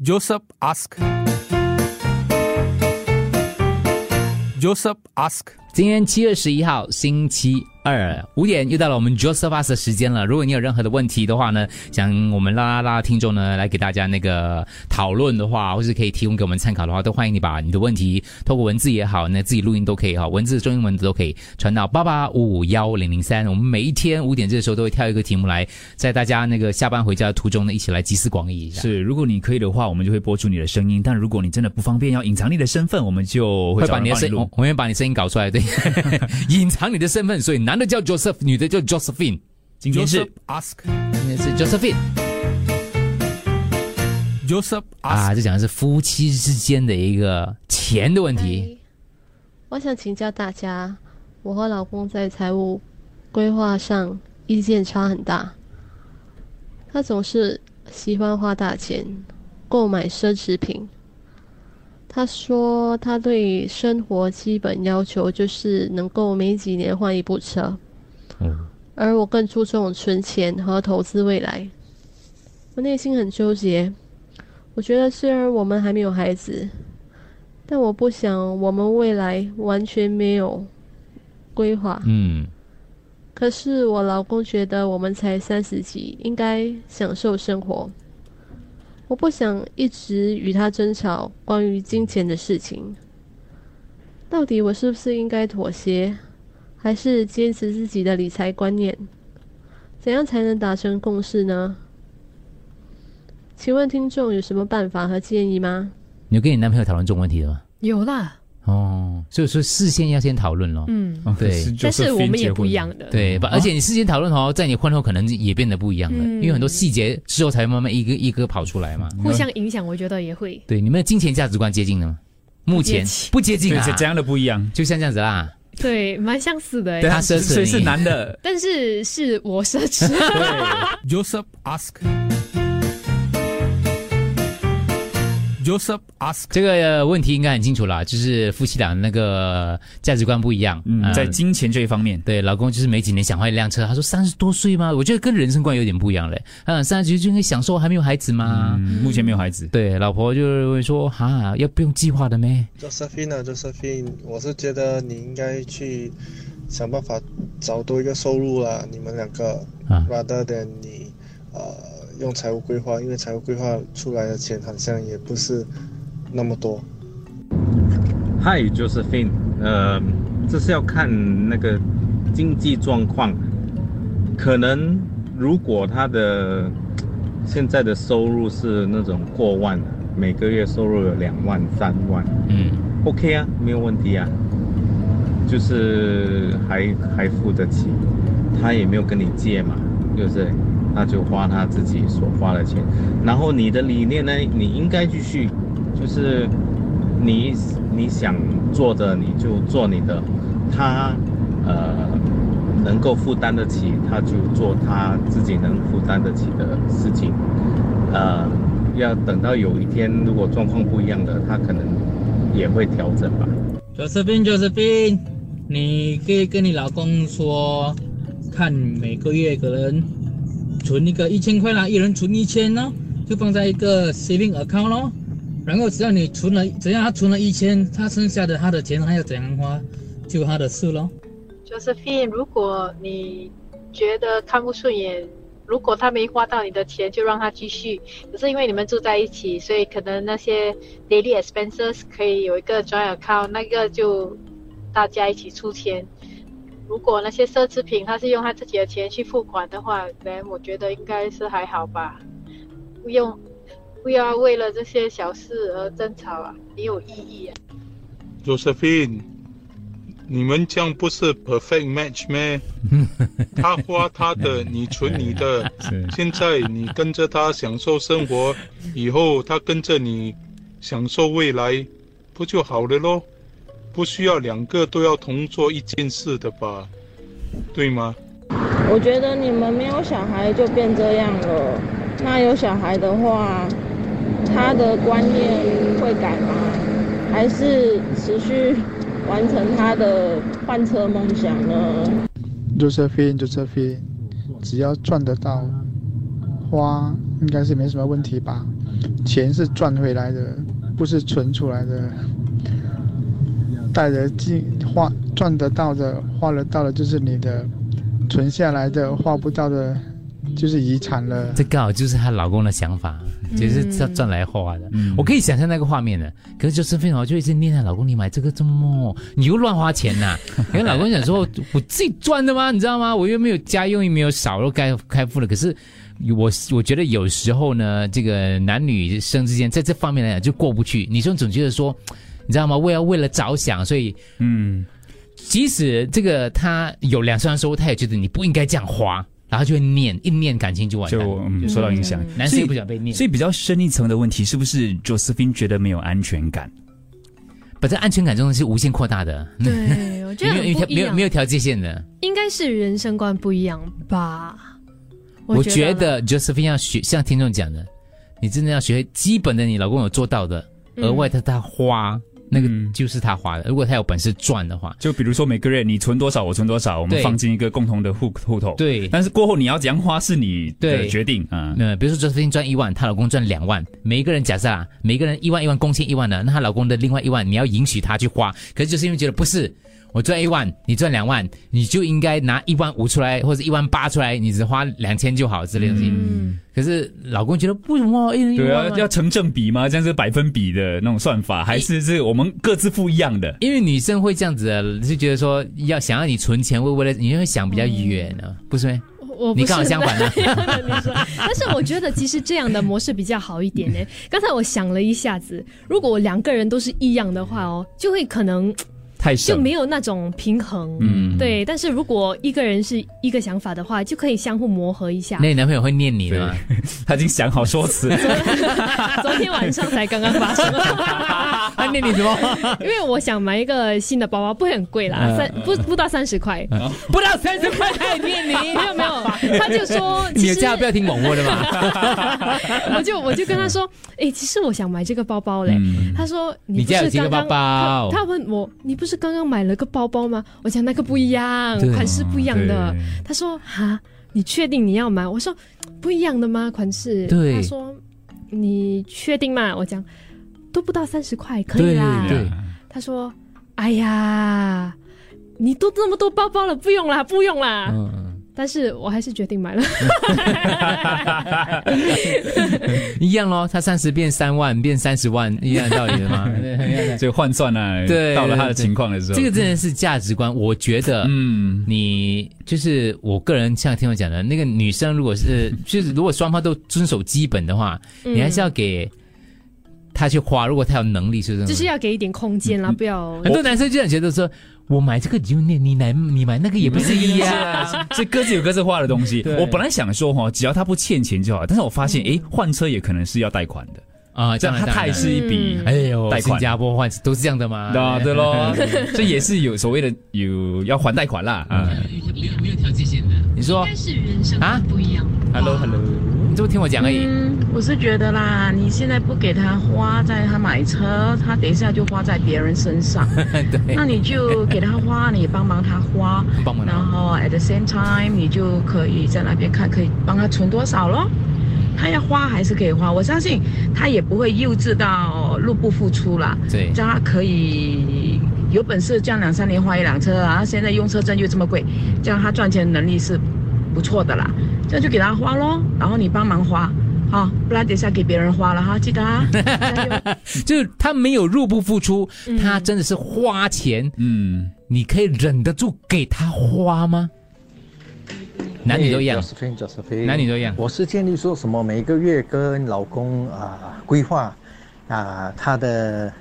Joseph ask. Joseph ask. 今天七月十一号，星期二五点又到了我们 Joseph Us 的时间了。如果你有任何的问题的话呢，想我们啦啦啦听众呢来给大家那个讨论的话，或是可以提供给我们参考的话，都欢迎你把你的问题透过文字也好，那自己录音都可以哈，文字、中英文都可以传到八八五五幺零零三。我们每一天五点这个时候都会挑一个题目来，在大家那个下班回家的途中呢，一起来集思广益一下。是，如果你可以的话，我们就会播出你的声音；但如果你真的不方便要隐藏你的身份，我们就会会把你的声音，我们会把你声音搞出来，对，隐藏你的身份，所以男的叫 Joseph，女的叫 Josephine，今天是 Joseph ask. 今天是 Josephine。Joseph 啊.这讲的是夫妻之间的一个钱的问题。我想请教大家，我和老公在财务规划上意见差很大。他总是喜欢花大钱购买奢侈品。他说他对生活基本要求就是能够每几年换一部车，嗯而我更注重存钱和投资未来。我内心很纠结，我觉得虽然我们还没有孩子，但我不想我们未来完全没有规划。嗯可是我老公觉得我们才三十几，应该享受生活。我不想一直与他争吵关于金钱的事情。到底我是不是应该妥协，还是坚持自己的理财观念？怎样才能达成共识呢？请问听众有什么办法和建议吗？你有跟你男朋友讨论这种问题的吗？有啦，哦，所以说事先要先讨论咯。嗯，对但是我们也不一样的，对，吧？而且你事先讨论哦，在你婚后可能也变得不一样了，嗯因为很多细节之后才慢慢一个一个跑出来嘛。互相影响，我觉得也会。对，你们的金钱价值观接近了吗？目前不接近对，啊是，这样的不一样。就像这样子啦。对，蛮相似的对欸。他奢侈是男的，但是是我奢侈，对，Joseph ask. Joseph ask. 这个呃问题应该很清楚了，就是夫妻俩那个价值观不一样。嗯，呃在金钱这一方面，对，老公就是没几年想换一辆车，他说三十多岁吗？我觉得跟人生观有点不一样嘞。嗯，三十岁就应该享受还没有孩子吗？嗯，目前没有孩子。对，老婆就会说哈，要不用计划的咩？Josephine 啊，Josephine，我是觉得你应该去想办法找多一个收入啦，你们两个、啊 r a t h e r than 你呃用财务规划，因为财务规划出来的钱好像也不是那么多。嗨，Josephine，呃，这是要看那个经济状况，可能如果他的现在的收入是那种过万的，每个月收入有两万、三万嗯，OK 啊，没有问题啊，就是还还付得起，他也没有跟你借嘛，对不对？那就花他自己所花的钱，然后你的理念呢，你应该继续，就是你你想做的你就做你的，他呃能够负担得起，他就做他自己能负担得起的事情，呃，要等到有一天如果状况不一样的，他可能也会调整吧。Josephine Josephine，你可以跟你老公说，看每个月可能存一个一千块啦，一人存一千咯，就放在一个 saving account 咯。然后只要你存了，只要他存了一千，他剩下的他的钱他要怎样花，就他的事咯。Josephine，如果你觉得看不顺眼，如果他没花到你的钱，就让他继续。可是因为你们住在一起，所以可能那些 daily expenses 可以有一个 joint account，那个就大家一起出钱。如果那些奢侈品他是用他自己的钱去付款的话，那我觉得应该是还好吧，不用不要为了这些小事而争吵啊，没有意义啊。Josephine，你们这样不是 perfect match 咩？他花他的，你存你的。现在你跟着他享受生活，以后他跟着你享受未来，不就好了咯？不需要两个都要同做一件事的吧？对吗？我觉得你们没有小孩就变这样了，那有小孩的话，他的观念会改吗？还是持续完成他的换车梦想呢？Josephine Josephine，只要赚得到，花应该是没什么问题吧。钱是赚回来的，不是存出来的。带着进花赚得到的，花得到的，就是你的；存下来的，花不到的，就是遗产了。这刚好就是她老公的想法，就是赚赚来花的。我可以想象那个画面的。可是就是非常就一直念她老公，你买这个这么，你又乱花钱呐、因为老公想说，我自己赚的吗？你知道吗？我又没有家用，又没有少，又该开付了。可是我我觉得有时候呢，这个男女生之间在这方面来讲就过不去。女生总觉得说，你知道吗？为了为了着想，所以嗯，即使这个他有两三万收入，他也觉得你不应该这样花，然后就会念，一念感情就完蛋，就嗯受到影响。男生也不想被念，所以比较深一层的问题，是不是 Josephine 觉得没有安全感？把这安全感这种东西无限扩大的，对，我觉得没有没有没有条界限的。应该是人生观不一样吧？我觉觉得 Josephine 要学，像听众讲的，你真的要学基本的，你老公有做到的，嗯额外的他花。那个就是他花的，如果他有本事赚的话，就比如说每个月你存多少，我存多少，我们放进一个共同的户户头。对但是过后你要怎样花是你的决定啊。呃，比如说 Josephine 赚一万，她老公赚两万，每一个人假设啊，每一个人一万一万贡献一万的，那她老公的另外一万你要允许他去花，可是就是因为觉得不是。我赚一万，你赚两万，你就应该拿一万五出来，或者一万八出来，你只花两千就好之类的东西。嗯可是老公觉得为什么一人一对啊要成正比吗？这样是百分比的那种算法，还是是我们各自不一样的？因为女生会这样子的，就觉得说要想要你存钱，会为了你会想比较远呢、不是吗？我不是你刚好相反呢、那样的女生但是我觉得其实这样的模式比较好一点呢。刚才我想了一下子，如果两个人都是一样的话哦，就会可能太就没有那种平衡。嗯对。但是如果一个人是一个想法的话，就可以相互磨合一下那。你男朋友会念你的吗？他已经想好说辞。昨天晚上才刚刚发生。他念你什么？因为我想买一个新的包包，不会很贵啦，嗯三不不到三十块，不到三十块还念你？没有没有，他就说你有其实叫他不要听广播的嘛？我就我就跟他说，哎、其实我想买这个包包嘞。嗯他说你不是刚刚包包他他问我，你不是刚刚买了个包包吗？我讲那个不一样，款式不一样的。他说哈，你确定你要买？我说不一样的吗？款式？对他说你确定吗？我讲都不到三十块，可以啦。他说，哎呀，你都这么多包包了，不用啦，不用啦。嗯但是我还是决定买了。一样咯，他三十变三万，变三十万，一样的道理 的吗？就换算呢，对，到了他的情况的时候，这个真的是价值观。我觉得，嗯，你就是我个人像听我讲的，那个女生如果是 就是如果双方都遵守基本的话，嗯你还是要给她去花，如果她有能力，是不是？就是要给一点空间啦，不要很多男生就想觉得说，我买这个你就念，你买你买那个也不是一样。所以各自有各自花的东西。我本来想说哈，只要他不欠钱就好，但是我发现，诶，换车也可能是要贷款的啊，这样他他也是一笔哎呦，贷款。新加坡换都是这样的吗？对对咯，这也是有所谓的有要还贷款啦啊。没有没有条件线的。你说是人生啊不一样。Hello Hello，你这么听我讲而已。嗯，我是觉得啦，你现在不给他花在他买车，他等一下就花在别人身上。对那你就给他花，你也帮忙他花，帮然后 at the same time，你就可以在那边看，可以帮他存多少咯。他要花还是可以花，我相信他也不会幼稚到入不敷出啦。对这样他可以有本事，这样两三年花一辆车啊。现在用车证又这么贵，这样他赚钱能力是不错的啦。这样就给他花咯，然后你帮忙花，好，不然等一下给别人花了哈，记得啊。就是他没有入不敷出，他真的是花钱。嗯，你可以忍得住给他花吗？男女都一样 Josephine Josephine，男女都一样我是建议说什么每个月跟老公啊、规划啊他的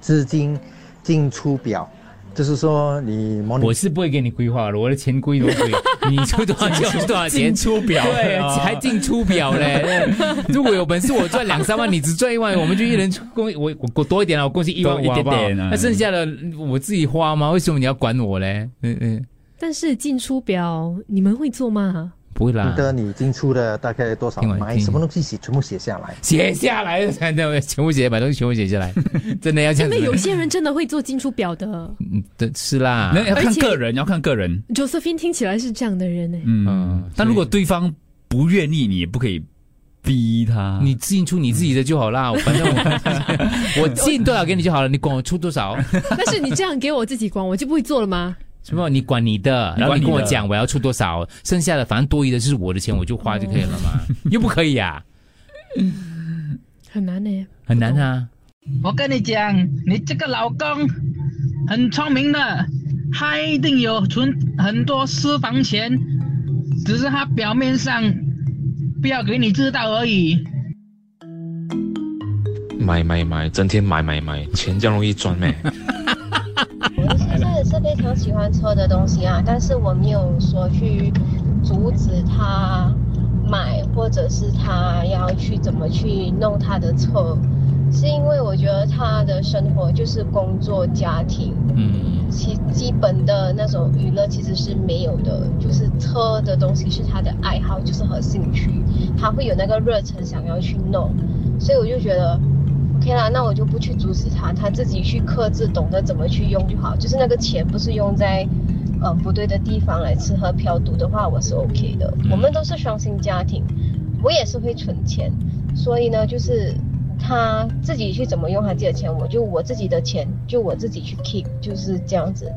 资金进出表，就是说你我是不会给你规划的，我的钱归都归，你出多少钱出多少钱，进出表对，啊还进出表嘞。如果有本事我赚两三万，你只赚一万，我们就一人贡我我我多一点了，我贡献一万五多一点好不好那剩下的我自己花吗？为什么你要管我嘞？嗯嗯，但是进出表你们会做吗？不会啦，的你进出的大概多少买什么东西写全部写下来。写下来，真 的全部写，把东西全部写下来，真的要这样子。真的有些人真的会做进出表的。嗯，对，是啦，那要看个人，要看个人。Josephine 听起来是这样的人呢。嗯，但如果对方不愿意，你也不可以逼他，你进出你自己的就好啦，反正我 我进多少给你就好了，你管我出多少。但是你这样给我自己管，我就不会做了吗？什么？你管你的，然后你跟我讲我要出多少，剩下的反正多余的就是我的钱，我就花就可以了嘛，又不可以呀、很难呢。很难啊。我跟你讲，你这个老公很聪明的，他一定有存很多私房钱，只是他表面上不要给你知道而已。买买买，整天买买买，钱这样容易赚咩？非常喜欢车的东西啊，但是我没有说去阻止他买，或者是他要去怎么去弄他的车，是因为我觉得他的生活就是工作、家庭，嗯，其基本的那种娱乐其实是没有的，就是车的东西是他的爱好，就是和兴趣，他会有那个热忱想要去弄，所以我就觉得。OK 啦，那我就不去阻止他，他自己去克制，懂得怎么去用就好。就是那个钱不是用在，呃，不对的地方来吃喝嫖赌的话，我是 OK 的。我们都是双薪家庭，我也是会存钱，所以呢，就是他自己去怎么用他自己的钱，我就我自己的钱就我自己去 keep，就是这样子。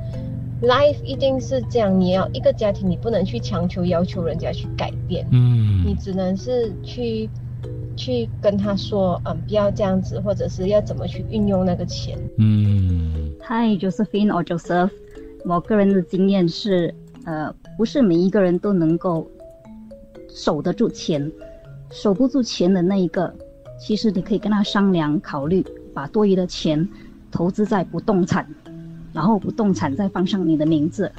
Life 一定是这样，你要一个家庭，你不能去强求要求人家去改变，嗯你只能是去去跟他说，嗯，不要这样子，或者是要怎么去运用那个钱。嗯，嗨，Josephine or Joseph，我个人的经验是，呃，不是每一个人都能够守得住钱，守不住钱的那一个，其实你可以跟他商量，考虑把多余的钱投资在不动产，然后不动产再放上你的名字，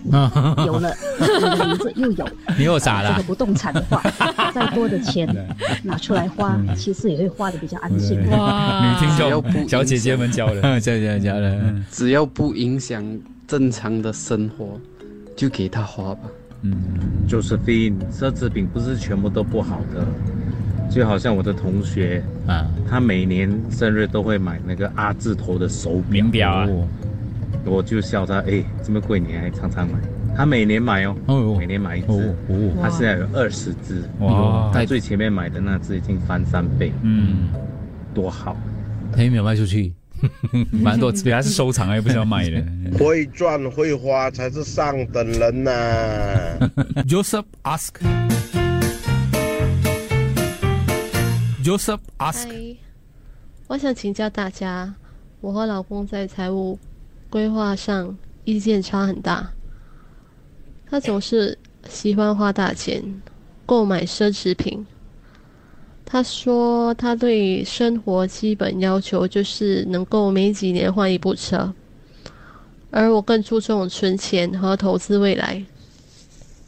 有了你的名字又有，你又咋了。这个不动产的话，再多的钱拿出来花，其实也会花的比较安心。哇。女听众小姐姐们教的，小姐。姐教的，只要不影响正常的生活，就给他花吧。嗯，Josephine，奢侈品不是全部都不好的，就好像我的同学啊，他每年生日都会买那个阿字头的手表。名表啊，我就笑他，哎，这么贵你还常常买？他每年买哦，每年买一只，他现在有二十只，哇他最前面买的那只已经翻三倍，嗯，多好。他又没有卖出去，蛮多，对，他是收藏，又不是要卖的。会赚会花才是上等人呐、Joseph ask. Joseph ask. 嗨，我想请教大家，我和老公在财务规划上意见差很大。他总是喜欢花大钱购买奢侈品。他说他对生活基本要求就是能够每几年换一部车，而我更注重存钱和投资未来。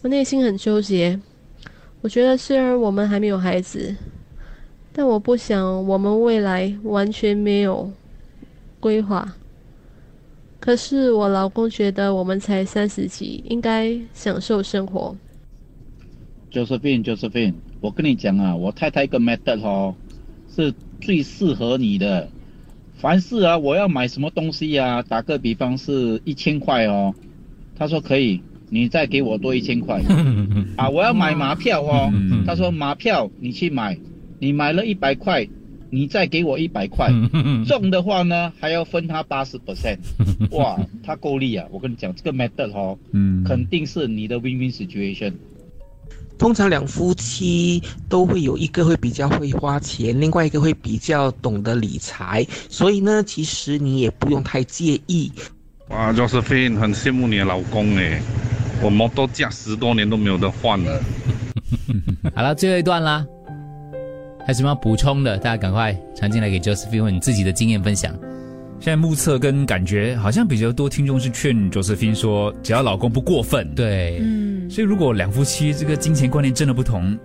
我内心很纠结，我觉得虽然我们还没有孩子，但我不想我们未来完全没有规划。可是我老公觉得我们才三十几，应该享受生活。Josephine，Josephine，我跟你讲啊，我太太一个 method 哦，是最适合你的。凡事啊，我要买什么东西啊，打个比方是一千块哦，他说可以，你再给我多一千块。啊，我要买马票哦，他说马票你去买，你买了一百块，你再给我一百块，中的话呢还要分他八十 percent。哇，他够力啊！我跟你讲，这个 method 哦，嗯肯定是你的 win-win situation。通常两夫妻都会有一个会比较会花钱，另外一个会比较懂得理财，所以呢，其实你也不用太介意。哇，Josephine 很羡慕你的老公哎，我摩托驾十多年都没有得换了。好了，最后一段啦，还有什么要补充的？大家赶快传进来给 Josephine 问你自己的经验分享。现在目测跟感觉好像比较多听众是劝 Josephine 说，只要老公不过分。对，嗯，所以如果两夫妻这个金钱观念真的不同，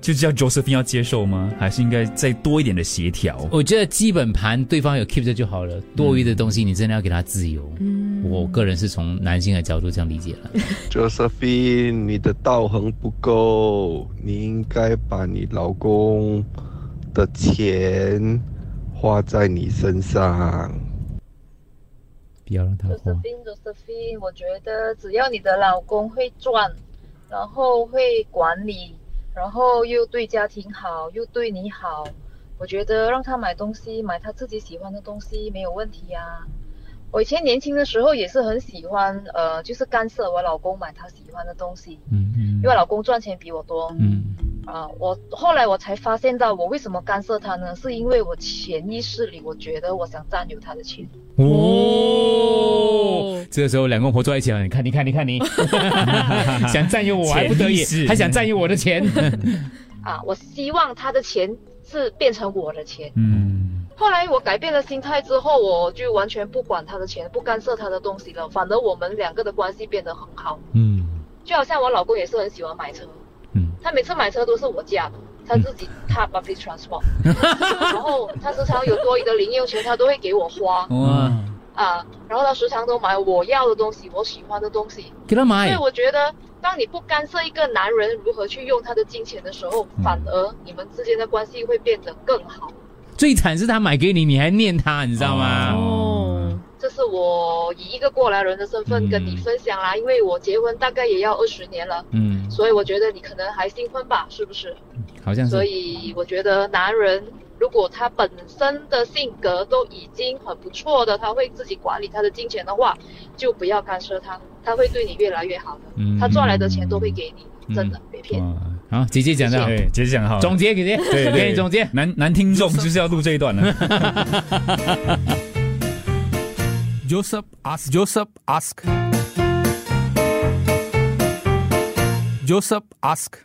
就叫 Josephine 要接受吗？还是应该再多一点的协调？我觉得基本盘对方有 keep 着就好了，多余的东西你真的要给他自由。嗯，我个人是从男性的角度这样理解了。Josephine，你的道行不够，你应该把你老公的钱花在你身上。不要让他花。Josephine Josephine，我觉得只要你的老公会赚，然后会管理，然后又对家庭好，又对你好，我觉得让他买东西，买他自己喜欢的东西没有问题啊。我以前年轻的时候也是很喜欢，呃，就是干涉我老公买他喜欢的东西，嗯嗯，因为老公赚钱比我多，嗯，啊，我后来我才发现到我为什么干涉他呢？是因为我潜意识里我觉得我想占有他的钱。哦，这个时候两公婆坐在一起了，你看，你看，你看你，想占有我还不得已，还想占有我的钱。啊，我希望他的钱是变成我的钱。嗯。后来我改变了心态之后，我就完全不管他的钱，不干涉他的东西了。反而我们两个的关系变得很好。嗯，就好像我老公也是很喜欢买车，嗯，他每次买车都是我家的，他自己踏 public transport，然后他时常有多余的零用钱，他都会给我花。哇，啊，然后他时常都买我要的东西，我喜欢的东西，给他买。所以我觉得，当你不干涉一个男人如何去用他的金钱的时候，反而你们之间的关系会变得更好。最惨是他买给你，你还念他，你知道吗？哦，这是我以一个过来人的身份跟你分享啦，因为我结婚大概也要二十年了，嗯，所以我觉得你可能还新婚吧，是不是？好像是。所以我觉得男人如果他本身的性格都已经很不错的，他会自己管理他的金钱的话，就不要干涉他，他会对你越来越好的。嗯，他赚来的钱都会给你，真的别骗。好，姐姐讲的好，对，姐姐讲的好。总结，姐姐，对，给你总结。男男听众就是要录这一段了。जोसफ आस Joseph ask. Joseph ask.